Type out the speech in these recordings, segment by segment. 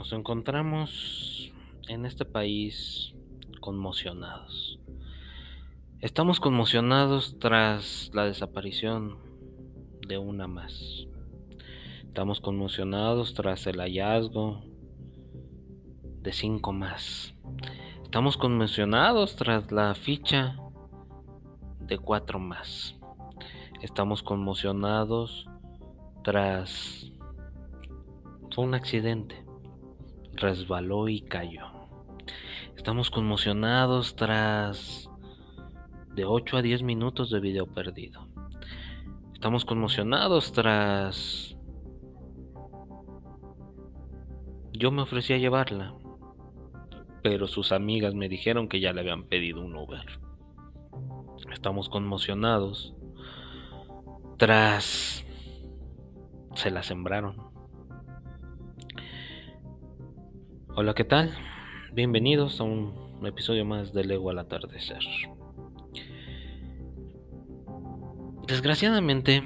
Nos encontramos en este país conmocionados. Estamos conmocionados tras la desaparición de una más. Estamos conmocionados tras el hallazgo de cinco más. Estamos conmocionados tras la ficha de cuatro más. Estamos conmocionados tras... Fue un accidente. Resbaló y cayó. Estamos conmocionados tras de 8 a 10 minutos de video perdido. Estamos conmocionados tras... Yo me ofrecí a llevarla, pero sus amigas me dijeron que ya le habían pedido un Uber. Estamos conmocionados tras... Se la sembraron. Hola, ¿qué tal? Bienvenidos a un episodio más de Lego al atardecer. Desgraciadamente,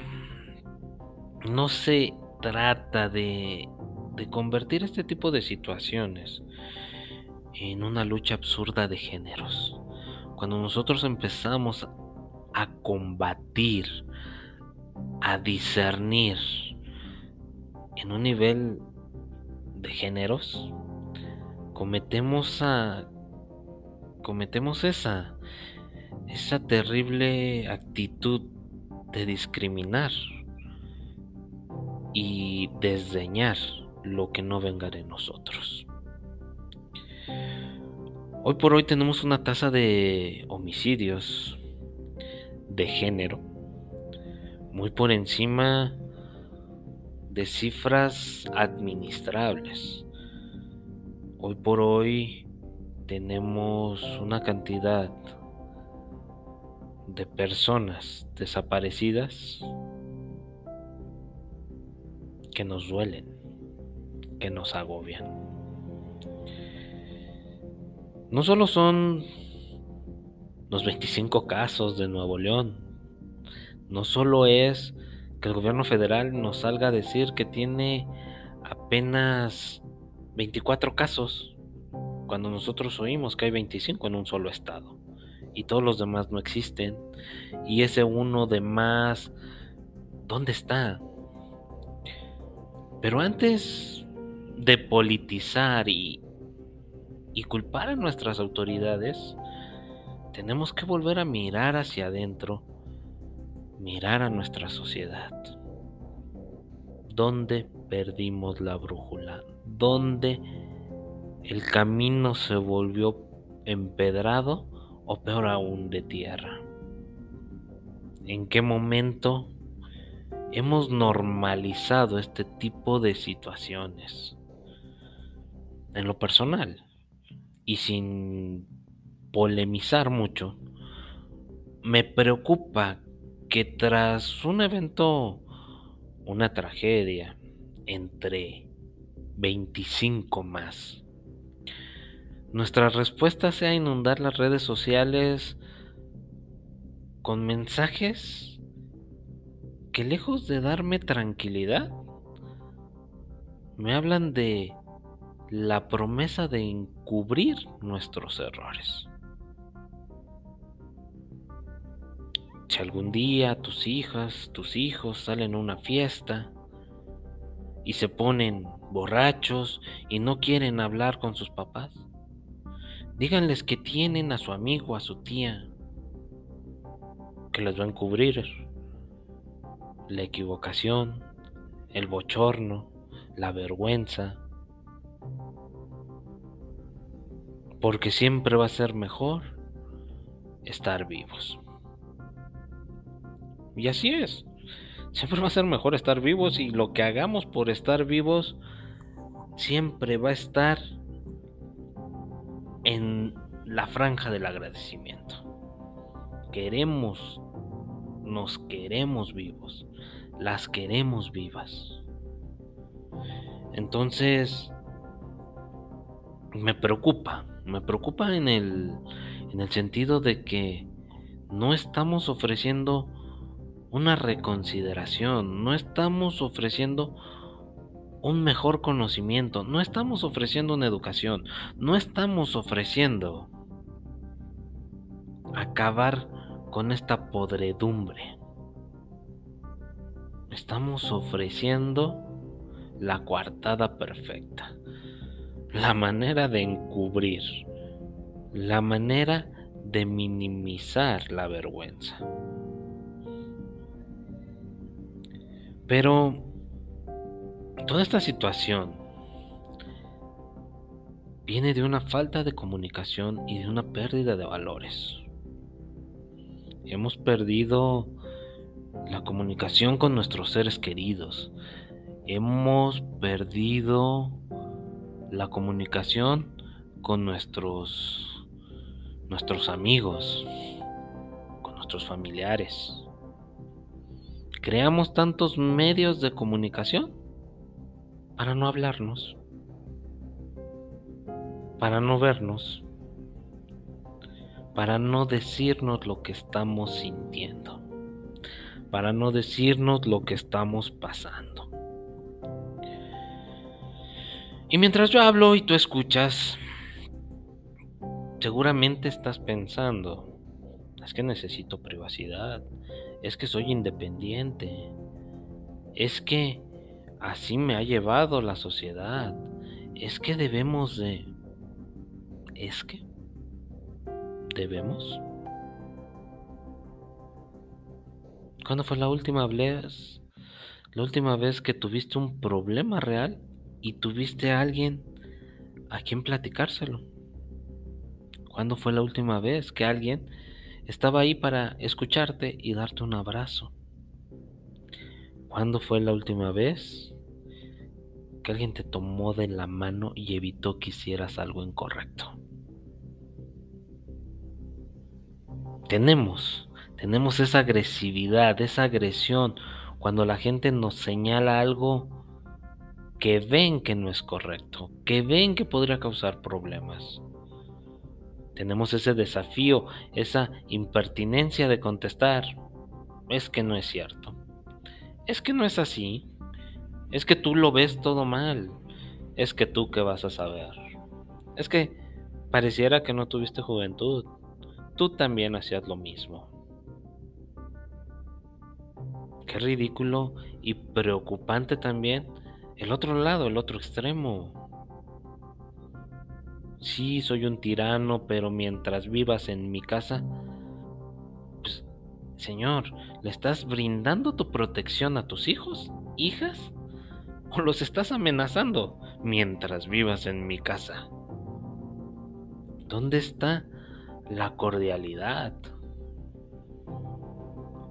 no se trata de, de convertir este tipo de situaciones en una lucha absurda de géneros. Cuando nosotros empezamos a combatir, a discernir en un nivel de géneros, cometemos a cometemos esa esa terrible actitud de discriminar y desdeñar lo que no venga de nosotros. Hoy por hoy tenemos una tasa de homicidios de género muy por encima de cifras administrables. Hoy por hoy tenemos una cantidad de personas desaparecidas que nos duelen, que nos agobian. No solo son los 25 casos de Nuevo León, no solo es que el gobierno federal nos salga a decir que tiene apenas 24 casos, cuando nosotros oímos que hay 25 en un solo estado y todos los demás no existen. Y ese uno de más, ¿dónde está? Pero antes de politizar y, culpar a nuestras autoridades, tenemos que volver a mirar hacia adentro, mirar a nuestra sociedad. ¿Dónde perdimos la brújula? ¿Dónde el camino se volvió empedrado o peor aún de tierra. ¿En qué momento hemos normalizado este tipo de situaciones? En lo personal y sin polemizar mucho, me preocupa que tras un evento, una tragedia, entre 25 más, nuestra respuesta sea inundar las redes sociales con mensajes que lejos de darme tranquilidad, me hablan de la promesa de encubrir nuestros errores. Si algún día tus hijas, tus hijos salen a una fiesta y se ponen borrachos y no quieren hablar con sus papás, Díganles que tienen a su amigo, a su tía, que les va a encubrir la equivocación, el bochorno, la vergüenza, porque siempre va a ser mejor estar vivos. Y así es, siempre va a ser mejor estar vivos y lo que hagamos por estar vivos siempre va a estar en la franja del agradecimiento. Queremos, nos queremos vivos, las queremos vivas. Entonces, me preocupa, me preocupa en el, en el sentido de que no estamos ofreciendo una reconsideración, no estamos ofreciendo un mejor conocimiento, no estamos ofreciendo una educación, no estamos ofreciendo acabar con esta podredumbre. Estamos ofreciendo la coartada perfecta, la manera de encubrir, la manera de minimizar la vergüenza. Pero toda esta situación viene de una falta de comunicación y de una pérdida de valores. Hemos perdido la comunicación con nuestros seres queridos. Hemos perdido la comunicación con nuestros nuestros amigos, con nuestros familiares. Creamos tantos medios de comunicación para no hablarnos, para no vernos, para no decirnos lo que estamos sintiendo, para no decirnos lo que estamos pasando. Y mientras yo hablo y tú escuchas, seguramente estás pensando, es que necesito privacidad, es que soy independiente, es que así me ha llevado la sociedad, es que debemos de... ¿Es que? debemos? ¿Cuándo fue la última vez, la última vez que tuviste un problema real y tuviste a alguien a quien platicárselo? ¿Cuándo fue la última vez que alguien estaba ahí para escucharte y darte un abrazo? ¿Cuándo fue la última vez que alguien te tomó de la mano y evitó que hicieras algo incorrecto? tenemos, tenemos esa agresividad, esa agresión, cuando la gente nos señala algo que ven que no es correcto, que ven que podría causar problemas. Tenemos ese desafío, esa impertinencia de contestar, es que no es cierto, es que no es así, es que tú lo ves todo mal, es que tú qué vas a saber, es que pareciera que no tuviste juventud, tú también hacías lo mismo. Qué ridículo y preocupante también el otro lado, el otro extremo. Sí, soy un tirano, pero mientras vivas en mi casa, pues, Señor, ¿le estás brindando tu protección a tus hijos, hijas? ¿O los estás amenazando mientras vivas en mi casa? ¿Dónde está la cordialidad.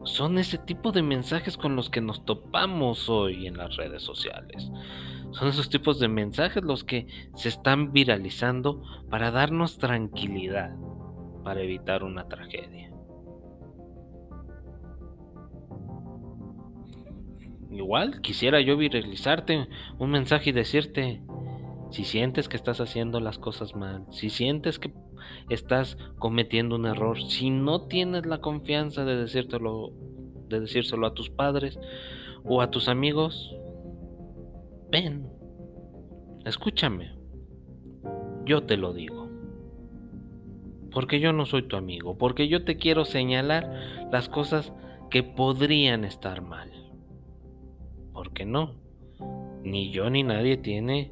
Son ese tipo de mensajes con los que nos topamos hoy en las redes sociales. Son esos tipos de mensajes los que se están viralizando para darnos tranquilidad, para evitar una tragedia. Igual quisiera yo viralizarte un mensaje y decirte, si sientes que estás haciendo las cosas mal, si sientes que estás cometiendo un error, si no tienes la confianza de decírtelo, de decírselo a tus padres o a tus amigos, ven, escúchame, yo te lo digo. Porque yo no soy tu amigo, porque yo te quiero señalar las cosas que podrían estar mal. Porque no, ni yo ni nadie tiene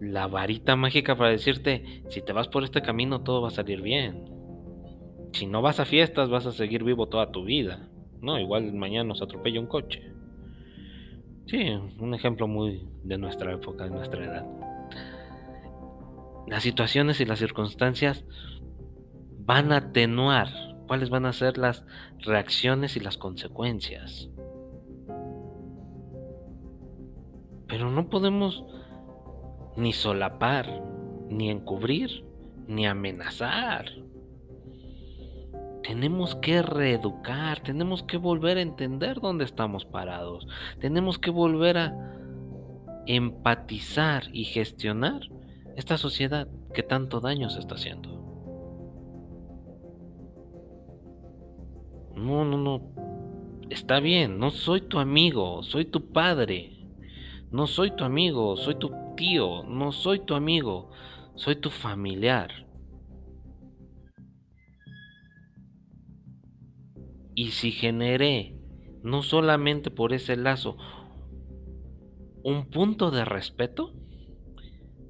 la varita mágica para decirte, si te vas por este camino todo va a salir bien. Si no vas a fiestas vas a seguir vivo toda tu vida. No, igual mañana nos atropella un coche. Sí, un ejemplo muy de nuestra época, de nuestra edad. Las situaciones y las circunstancias van a atenuar cuáles van a ser las reacciones y las consecuencias. Pero no podemos ni solapar, ni encubrir, ni amenazar. Tenemos que reeducar, tenemos que volver a entender dónde estamos parados, tenemos que volver a empatizar y gestionar esta sociedad que tanto daño se está haciendo. No, no, no. Está bien, no soy tu amigo, soy tu padre. No soy tu amigo, soy tu tío, no soy tu amigo, soy tu familiar. Y si generé, no solamente por ese lazo, un punto de respeto,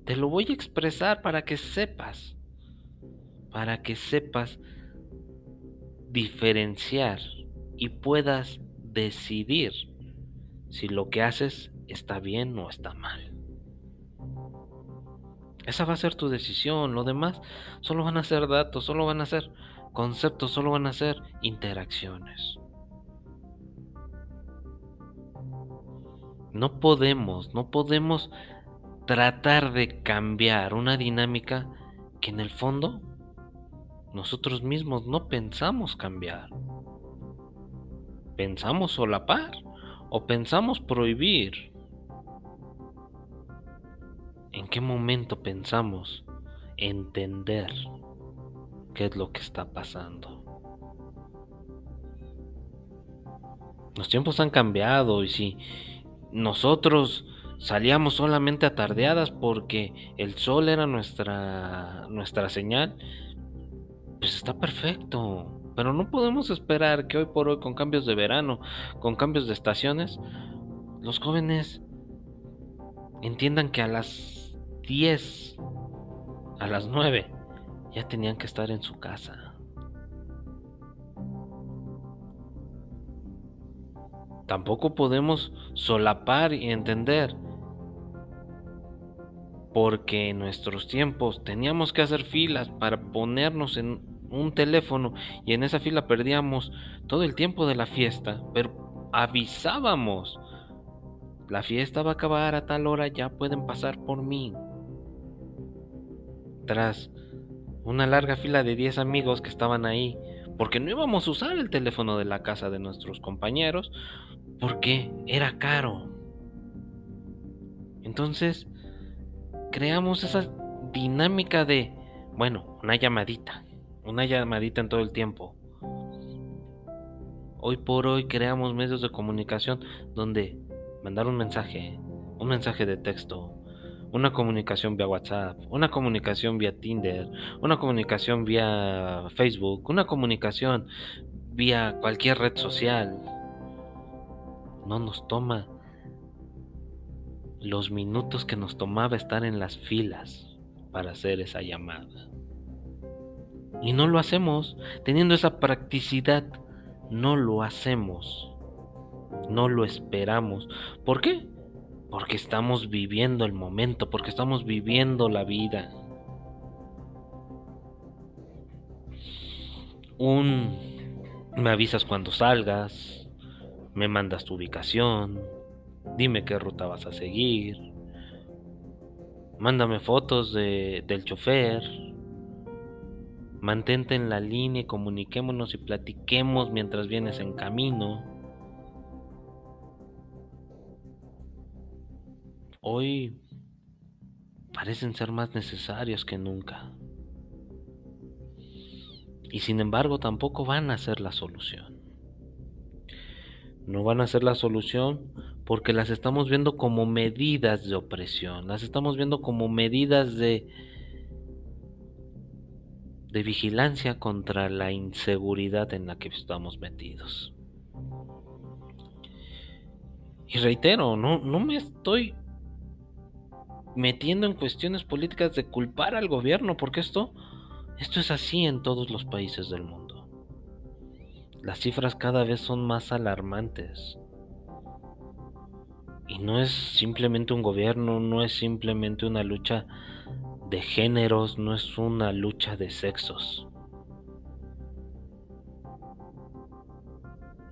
te lo voy a expresar para que sepas, para que sepas diferenciar y puedas decidir si lo que haces está bien o está mal. Esa va a ser tu decisión, lo demás solo van a ser datos, solo van a ser conceptos, solo van a ser interacciones. No podemos, no podemos tratar de cambiar una dinámica que en el fondo nosotros mismos no pensamos cambiar. Pensamos solapar o pensamos prohibir. ¿En qué momento pensamos entender qué es lo que está pasando? Los tiempos han cambiado y si nosotros salíamos solamente a tardeadas porque el sol era nuestra nuestra señal, pues está perfecto. Pero no podemos esperar que hoy por hoy, con cambios de verano, con cambios de estaciones, los jóvenes entiendan que a las 10, a las 9, ya tenían que estar en su casa. Tampoco podemos solapar y entender porque en nuestros tiempos teníamos que hacer filas para ponernos en un teléfono y en esa fila perdíamos todo el tiempo de la fiesta, pero avisábamos. La fiesta va a acabar a tal hora, ya pueden pasar por mí. Tras una larga fila de 10 amigos que estaban ahí, porque no íbamos a usar el teléfono de la casa de nuestros compañeros, porque era caro. Entonces, creamos esa dinámica de, bueno, una llamadita, una llamadita en todo el tiempo. Hoy por hoy creamos medios de comunicación donde mandar un mensaje, un mensaje de texto, una comunicación vía WhatsApp, una comunicación vía Tinder, una comunicación vía Facebook, una comunicación vía cualquier red social. No nos toma los minutos que nos tomaba estar en las filas para hacer esa llamada. Y no lo hacemos. Teniendo esa practicidad, no lo hacemos. No lo esperamos. ¿Por qué? Porque estamos viviendo el momento, porque estamos viviendo la vida. Un me avisas cuando salgas, me mandas tu ubicación, dime qué ruta vas a seguir, mándame fotos de, del chofer, Mantente en la línea comuniquémonos y platiquemos mientras vienes en camino. Hoy parecen ser más necesarios que nunca. Y sin embargo tampoco van a ser la solución. No van a ser la solución porque las estamos viendo como medidas de opresión, las estamos viendo como medidas de de vigilancia contra la inseguridad en la que estamos metidos. Y reitero, no, no me estoy metiendo en cuestiones políticas de culpar al gobierno, porque esto, esto es así en todos los países del mundo. Las cifras cada vez son más alarmantes. Y no es simplemente un gobierno, no es simplemente una lucha de géneros, no es una lucha de sexos.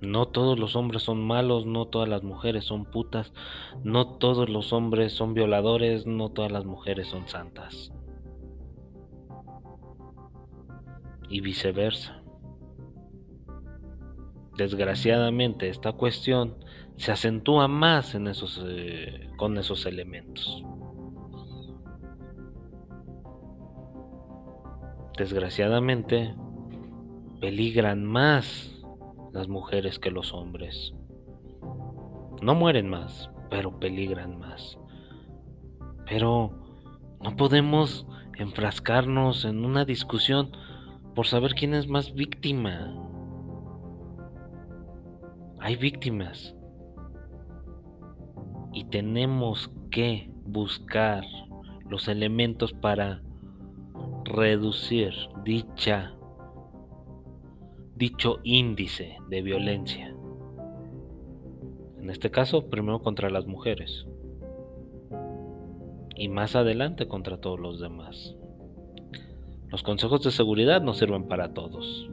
No todos los hombres son malos, no todas las mujeres son putas, no todos los hombres son violadores, no todas las mujeres son santas. Y viceversa. Desgraciadamente esta cuestión se acentúa más en esos, eh, con esos elementos. Desgraciadamente, peligran más las mujeres que los hombres. No mueren más, pero peligran más. Pero no podemos enfrascarnos en una discusión por saber quién es más víctima. Hay víctimas. Y tenemos que buscar los elementos para reducir dicha dicho índice de violencia. En este caso, primero contra las mujeres y más adelante contra todos los demás. Los consejos de seguridad no sirven para todos.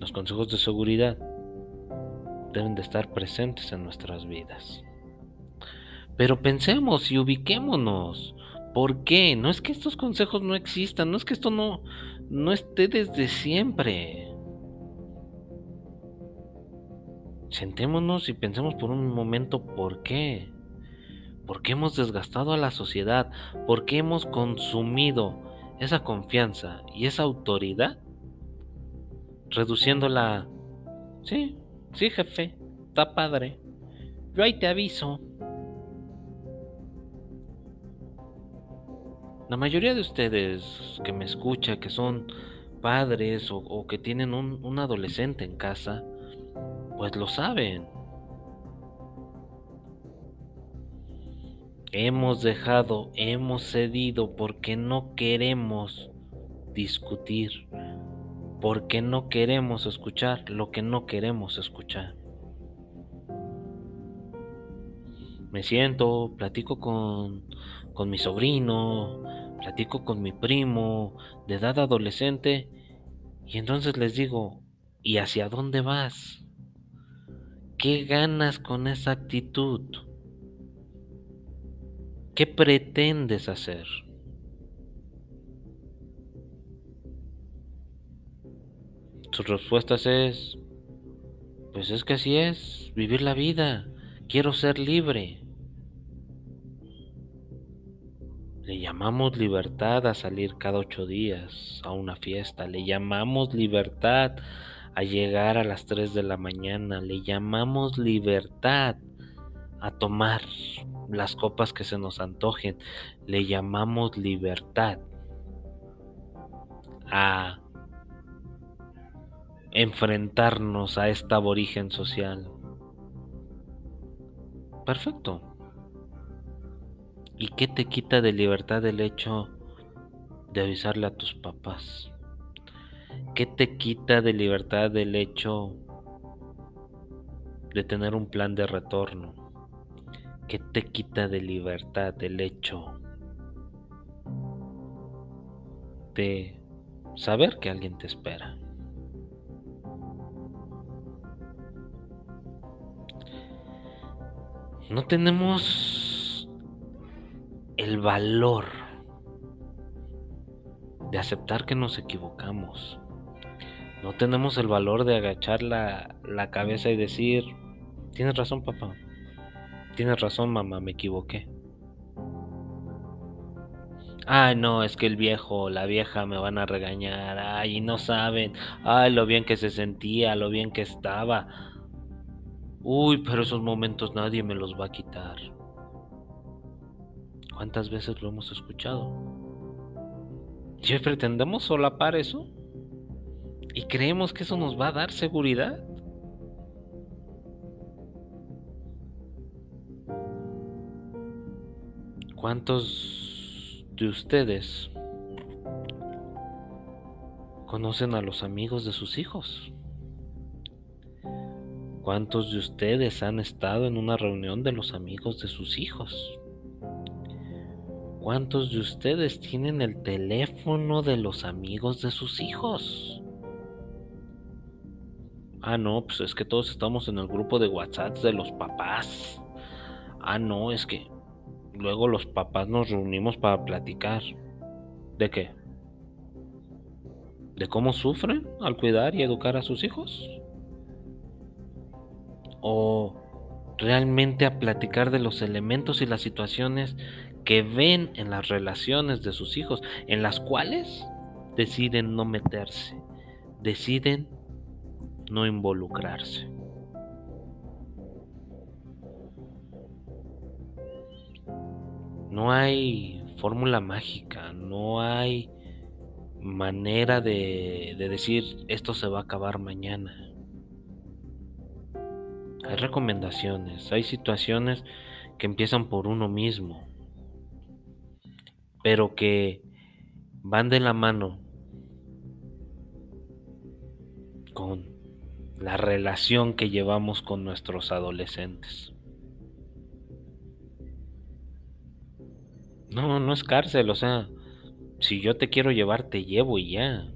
Los consejos de seguridad deben de estar presentes en nuestras vidas. Pero pensemos y ubiquémonos. ¿Por qué? No es que estos consejos no existan, no es que esto no, no esté desde siempre. Sentémonos y pensemos por un momento por qué. ¿Por qué hemos desgastado a la sociedad? ¿Por qué hemos consumido esa confianza y esa autoridad? Reduciéndola... Sí, sí jefe, está padre. Yo ahí te aviso. La mayoría de ustedes que me escucha, que son padres o, que tienen un, un adolescente en casa, pues lo saben. Hemos dejado, hemos cedido porque no queremos discutir, porque no queremos escuchar lo que no queremos escuchar. Me siento, platico con, con mi sobrino, platico con mi primo de edad adolescente y entonces les digo, ¿y hacia dónde vas? ¿Qué ganas con esa actitud? ¿Qué pretendes hacer? Sus respuestas es, pues es que así es, vivir la vida, quiero ser libre. Le llamamos libertad a salir cada ocho días a una fiesta. Le llamamos libertad a llegar a las tres de la mañana. Le llamamos libertad a tomar las copas que se nos antojen. Le llamamos libertad a enfrentarnos a esta aborigen social. Perfecto. ¿Y qué te quita de libertad el hecho de avisarle a tus papás? ¿Qué te quita de libertad el hecho de tener un plan de retorno? ¿Qué te quita de libertad el hecho de saber que alguien te espera? No tenemos el valor de aceptar que nos equivocamos. No tenemos el valor de agachar la, cabeza y decir, tienes razón papá, tienes razón mamá, me equivoqué. Ay, no, es que el viejo, la vieja me van a regañar. Ay, no saben. Ay, lo bien que se sentía, lo bien que estaba. Uy, pero esos momentos nadie me los va a quitar. ¿Cuántas veces lo hemos escuchado? ¿Y pretendemos solapar eso? ¿Y creemos que eso nos va a dar seguridad? ¿Cuántos de ustedes conocen a los amigos de sus hijos? ¿Cuántos de ustedes han estado en una reunión de los amigos de sus hijos? ¿Cuántos de ustedes tienen el teléfono de los amigos de sus hijos? Ah, no, pues es que todos estamos en el grupo de WhatsApp de los papás. Ah, no, es que luego los papás nos reunimos para platicar. ¿De qué? ¿De cómo sufren al cuidar y educar a sus hijos? ¿O realmente a platicar de los elementos y las situaciones que ven en las relaciones de sus hijos, en las cuales deciden no meterse, deciden no involucrarse. No hay fórmula mágica, no hay manera de, decir esto se va a acabar mañana. Hay recomendaciones, hay situaciones que empiezan por uno mismo pero que van de la mano con la relación que llevamos con nuestros adolescentes. No, no es cárcel, o sea, si yo te quiero llevar, te llevo y ya.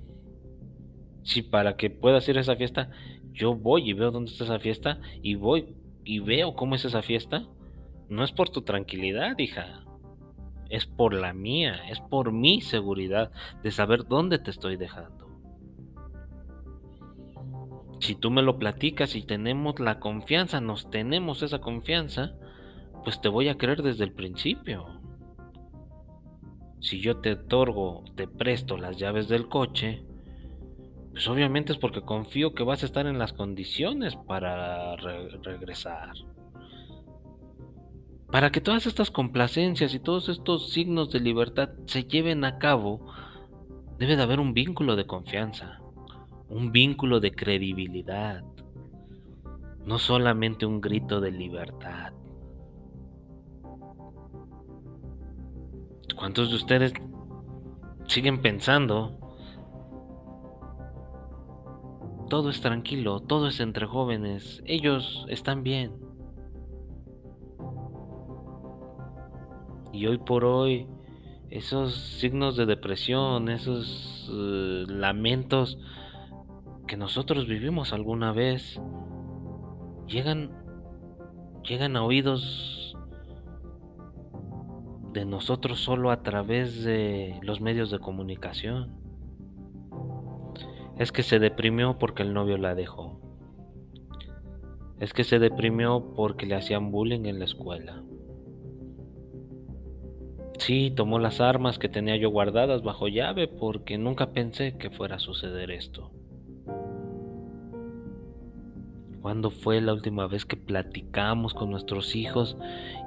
Si para que puedas ir a esa fiesta, yo voy y veo dónde está esa fiesta y voy y veo cómo es esa fiesta, no es por tu tranquilidad, hija. Es por la mía, es por mi seguridad de saber dónde te estoy dejando. Si tú me lo platicas y tenemos la confianza, nos tenemos esa confianza, pues te voy a creer desde el principio. Si yo te otorgo, te presto las llaves del coche, pues obviamente es porque confío que vas a estar en las condiciones para regresar. Para que todas estas complacencias y todos estos signos de libertad se lleven a cabo, debe de haber un vínculo de confianza un vínculo de credibilidad, no solamente un grito de libertad. ¿Cuántos de ustedes siguen pensando? Todo es tranquilo, todo es entre jóvenes, ellos están bien. Y hoy por hoy, esos signos de depresión, esos eh, lamentos, que nosotros vivimos alguna vez llegan llegan a oídos de nosotros solo a través de los medios de comunicación. Es que se deprimió porque el novio la dejó. Es que se deprimió porque le hacían bullying en la escuela. Sí, tomó las armas que tenía yo guardadas bajo llave porque nunca pensé que fuera a suceder esto. ¿Cuándo fue la última vez que platicamos con nuestros hijos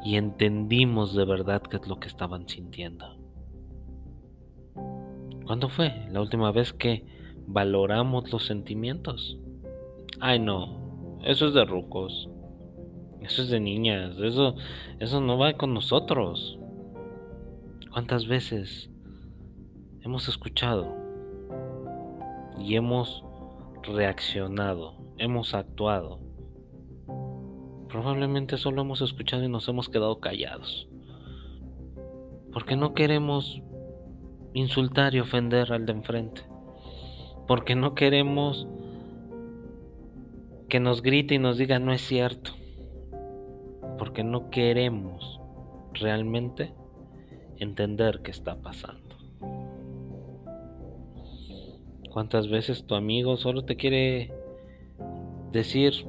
y entendimos de verdad qué es lo que estaban sintiendo? ¿Cuándo fue la última vez que valoramos los sentimientos? Ay, no, eso es de rucos. Eso es de niñas, eso eso no va con nosotros. ¿Cuántas veces hemos escuchado y hemos reaccionado hemos actuado. Probablemente solo hemos escuchado y nos hemos quedado callados. Porque no queremos insultar y ofender al de enfrente. Porque no queremos que nos grite y nos diga no es cierto. Porque no queremos realmente entender qué está pasando. ¿Cuántas veces tu amigo solo te quiere decir,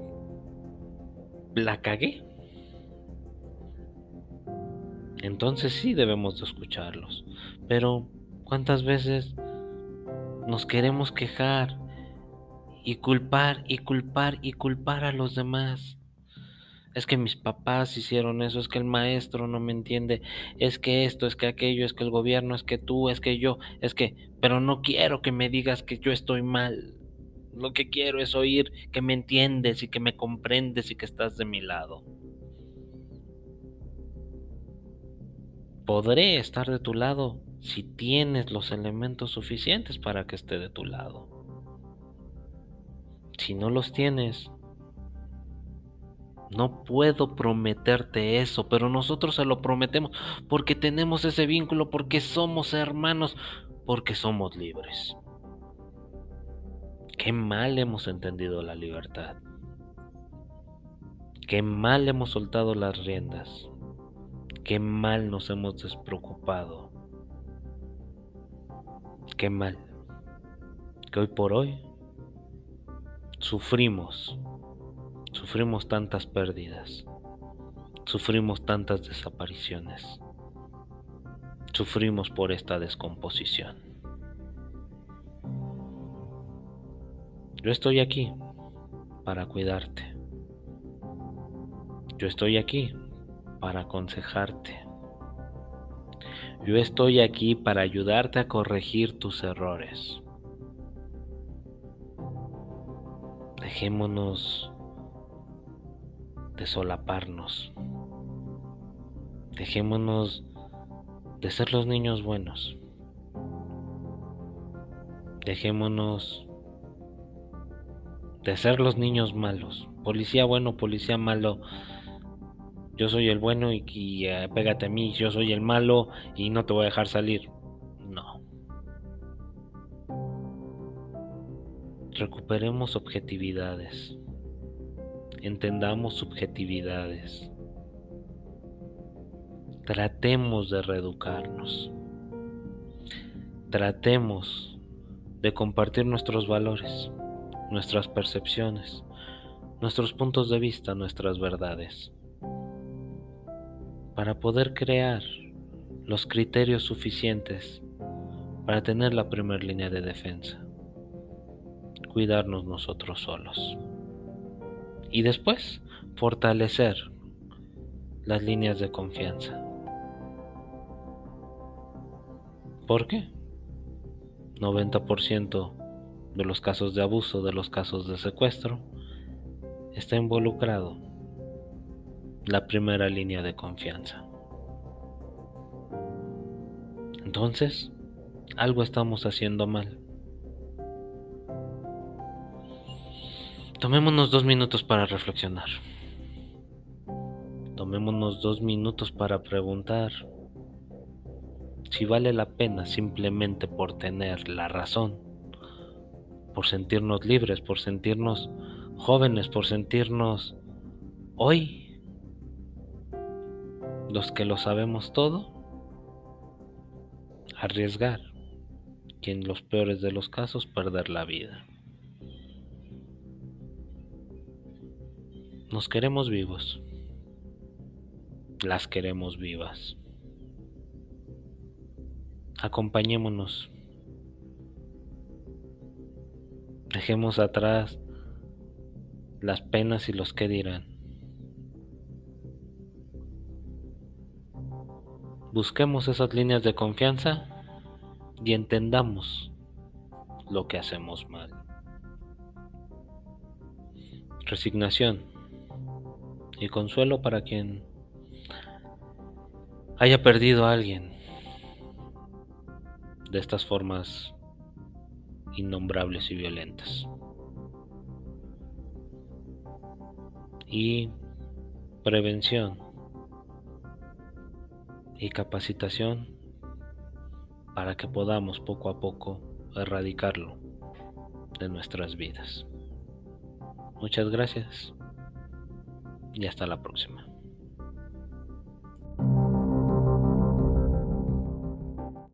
la cagué. Entonces sí debemos de escucharlos. Pero ¿cuántas veces nos queremos quejar y culpar y culpar y culpar a los demás? Es que mis papás hicieron eso, es que el maestro no me entiende, es que esto, es que aquello, es que el gobierno, es que tú, es que yo, es que, pero no quiero que me digas que yo estoy mal. Lo que quiero es oír que me entiendes y que me comprendes y que estás de mi lado. Podré estar de tu lado si tienes los elementos suficientes para que esté de tu lado. Si no los tienes, no puedo prometerte eso, pero nosotros se lo prometemos porque tenemos ese vínculo, porque somos hermanos, porque somos libres. Qué mal hemos entendido la libertad. Qué mal hemos soltado las riendas. Qué mal nos hemos despreocupado. Qué mal. Que hoy por hoy sufrimos. Sufrimos tantas pérdidas. Sufrimos tantas desapariciones. Sufrimos por esta descomposición. Yo estoy aquí para cuidarte. Yo estoy aquí para aconsejarte. Yo estoy aquí para ayudarte a corregir tus errores. Dejémonos de solaparnos. Dejémonos de ser los niños buenos. Dejémonos de ser los niños malos. Policía bueno, policía malo. Yo soy el bueno y, eh, pégate a mí. Yo soy el malo y no te voy a dejar salir. No. Recuperemos objetividades. Entendamos subjetividades. Tratemos de reeducarnos. Tratemos de compartir nuestros valores nuestras percepciones, nuestros puntos de vista, nuestras verdades, para poder crear los criterios suficientes para tener la primera línea de defensa, cuidarnos nosotros solos y después fortalecer las líneas de confianza. ¿Por qué? 90% de los casos de abuso, de los casos de secuestro, está involucrado la primera línea de confianza. Entonces, algo estamos haciendo mal. Tomémonos dos minutos para reflexionar. Tomémonos dos minutos para preguntar si vale la pena simplemente por tener la razón por sentirnos libres, por sentirnos jóvenes, por sentirnos hoy los que lo sabemos todo, arriesgar que en los peores de los casos perder la vida. Nos queremos vivos, las queremos vivas. Acompañémonos Dejemos atrás las penas y los que dirán. Busquemos esas líneas de confianza y entendamos lo que hacemos mal. Resignación y consuelo para quien haya perdido a alguien de estas formas innombrables y violentas. Y prevención y capacitación para que podamos poco a poco erradicarlo de nuestras vidas. Muchas gracias y hasta la próxima.